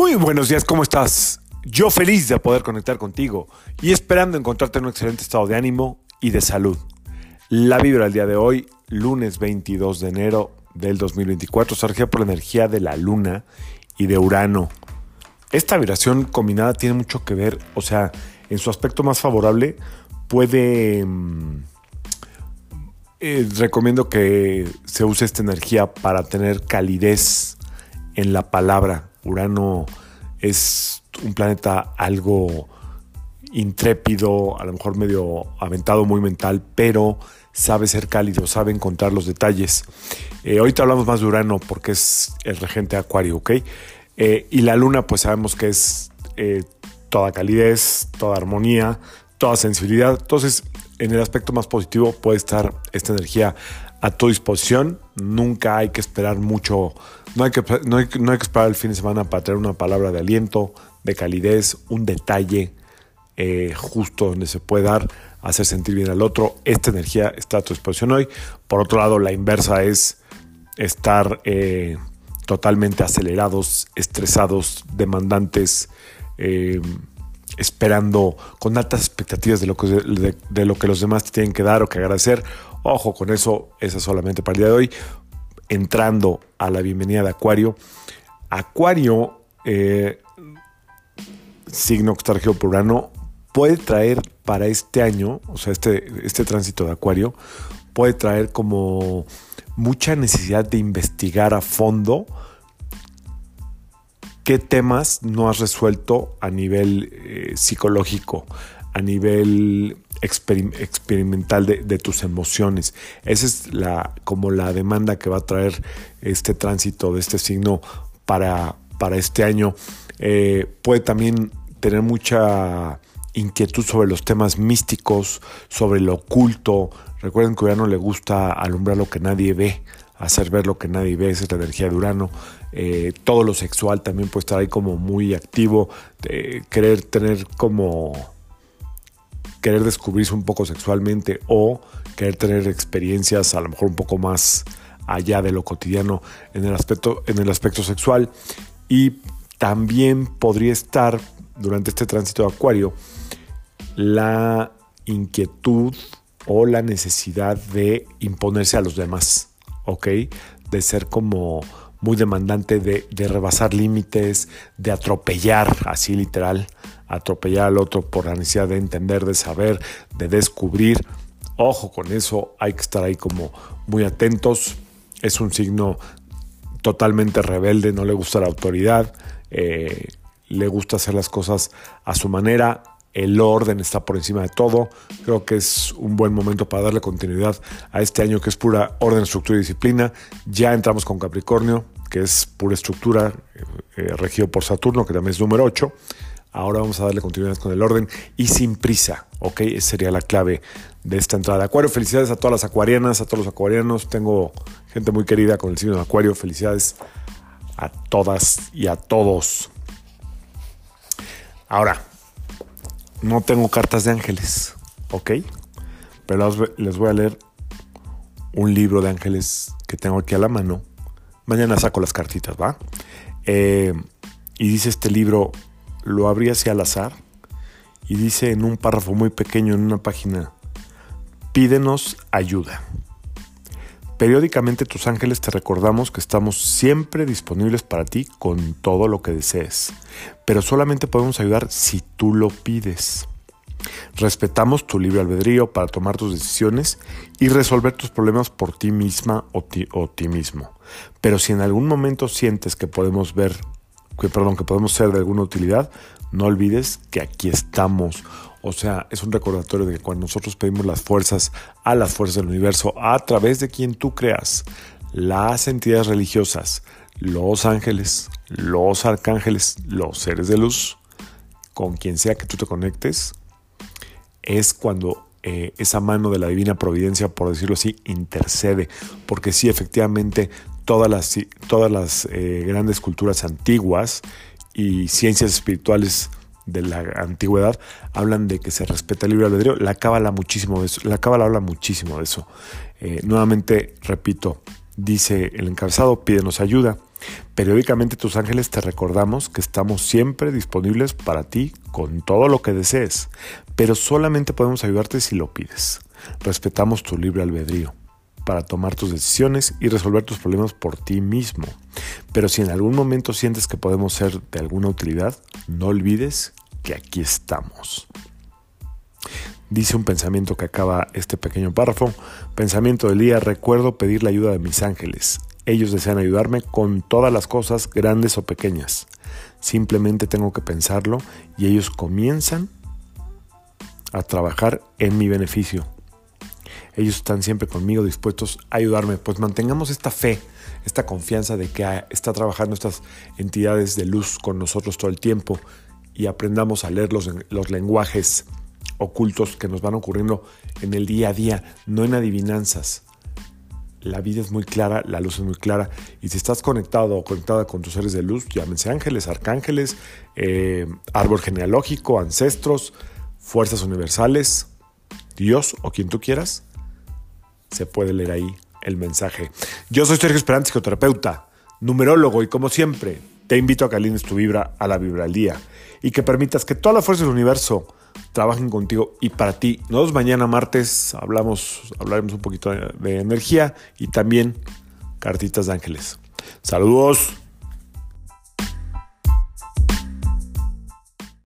Muy buenos días, ¿cómo estás? Yo feliz de poder conectar contigo y esperando encontrarte en un excelente estado de ánimo y de salud. La vibra del día de hoy, lunes 22 de enero del 2024, surge por la energía de la luna y de Urano. Esta vibración combinada tiene mucho que ver, o sea, en su aspecto más favorable puede... Mm, eh, recomiendo que se use esta energía para tener calidez en la palabra, Urano es un planeta algo intrépido, a lo mejor medio aventado, muy mental, pero sabe ser cálido, sabe encontrar los detalles. Eh, ahorita hablamos más de Urano porque es el regente Acuario, ¿ok? Eh, y la Luna, pues sabemos que es eh, toda calidez, toda armonía, toda sensibilidad. Entonces, en el aspecto más positivo puede estar esta energía a tu disposición. Nunca hay que esperar mucho no hay, que, no, hay, que esperar el fin de semana para tener una palabra de aliento, de calidez, un detalle eh, justo donde se puede dar, hacer sentir bien al otro. Esta energía está a tu disposición hoy. Por otro lado, la inversa es estar eh, totalmente acelerados, estresados, demandantes, eh, esperando con altas expectativas de lo, que, de lo que los demás te tienen que dar o que agradecer. Ojo con eso, esa es solamente para el día de hoy entrando a la bienvenida de Acuario. Acuario, eh, signo que está por Urano, puede traer para este año, o sea, este, este tránsito de Acuario, puede traer como mucha necesidad de investigar a fondo qué temas no has resuelto a nivel eh, psicológico, a nivel experimental de, tus emociones. Esa es la, como la demanda que va a traer este tránsito de este signo para, para este año. Eh, puede también tener mucha inquietud sobre los temas místicos, sobre lo oculto. Recuerden que a Urano le gusta alumbrar lo que nadie ve, hacer ver lo que nadie ve, es la energía de Urano. Eh, todo lo sexual también puede estar ahí como muy activo, querer tener como querer descubrirse un poco sexualmente o querer tener experiencias a lo mejor un poco más allá de lo cotidiano en el aspecto, en el aspecto sexual. Y también podría estar durante este tránsito de Acuario la inquietud o la necesidad de imponerse a los demás, ¿ok? De ser como muy demandante de, rebasar límites, de atropellar, así literal, atropellar al otro por la necesidad de entender, de saber, de descubrir. Ojo con eso, hay que estar ahí como muy atentos. Es un signo totalmente rebelde, no le gusta la autoridad, eh, le gusta hacer las cosas a su manera, el orden está por encima de todo. Creo que es un buen momento para darle continuidad a este año que es pura orden, estructura y disciplina. Ya entramos con Capricornio, que es pura estructura, eh, eh, regido por Saturno, que también es número 8. Ahora vamos a darle continuidad con el orden y sin prisa, ¿ok? Esa sería la clave de esta entrada. Acuario, felicidades a todas las acuarianas, a todos los acuarianos. Tengo gente muy querida con el signo de Acuario. Felicidades a todas y a todos. Ahora, no tengo cartas de ángeles, ¿ok? Pero les voy a leer un libro de ángeles que tengo aquí a la mano. Mañana saco las cartitas, ¿va? Eh, y dice este libro, lo abrí hacia al azar y dice en un párrafo muy pequeño en una página, pídenos ayuda. Periódicamente tus ángeles te recordamos que estamos siempre disponibles para ti con todo lo que desees, pero solamente podemos ayudar si tú lo pides. Respetamos tu libre albedrío para tomar tus decisiones y resolver tus problemas por ti misma o ti, o ti mismo. Pero si en algún momento sientes que podemos ver que, perdón, que podemos ser de alguna utilidad, no olvides que aquí estamos. O sea, es un recordatorio de que cuando nosotros pedimos las fuerzas a las fuerzas del universo a través de quien tú creas, las entidades religiosas, los ángeles, los arcángeles, los seres de luz, con quien sea que tú te conectes, es cuando eh, esa mano de la divina providencia, por decirlo así, intercede. Porque sí, efectivamente, todas las, todas las eh, grandes culturas antiguas y ciencias espirituales de la antigüedad hablan de que se respeta el libre albedrío. La cábala muchísimo de eso. La cábala habla muchísimo de eso. Eh, nuevamente, repito, dice el encabezado, pídenos ayuda. Periódicamente tus ángeles te recordamos que estamos siempre disponibles para ti con todo lo que desees, pero solamente podemos ayudarte si lo pides. Respetamos tu libre albedrío para tomar tus decisiones y resolver tus problemas por ti mismo. Pero si en algún momento sientes que podemos ser de alguna utilidad, no olvides que aquí estamos. Dice un pensamiento que acaba este pequeño párrafo. Pensamiento del día, recuerdo pedir la ayuda de mis ángeles. Ellos desean ayudarme con todas las cosas, grandes o pequeñas. Simplemente tengo que pensarlo y ellos comienzan a trabajar en mi beneficio. Ellos están siempre conmigo dispuestos a ayudarme. Pues mantengamos esta fe, esta confianza de que está trabajando estas entidades de luz con nosotros todo el tiempo y aprendamos a leer los, los lenguajes ocultos que nos van ocurriendo en el día a día, no en adivinanzas. La vida es muy clara, la luz es muy clara. Y si estás conectado o conectada con tus seres de luz, llámense ángeles, arcángeles, eh, árbol genealógico, ancestros, fuerzas universales, Dios o quien tú quieras, se puede leer ahí el mensaje. Yo soy Sergio Esperante, psicoterapeuta, numerólogo y como siempre, te invito a que alines tu vibra a la vibra día y que permitas que toda la fuerza del universo trabajen contigo y para ti. Nos mañana martes hablamos, hablaremos un poquito de energía y también cartitas de ángeles. Saludos.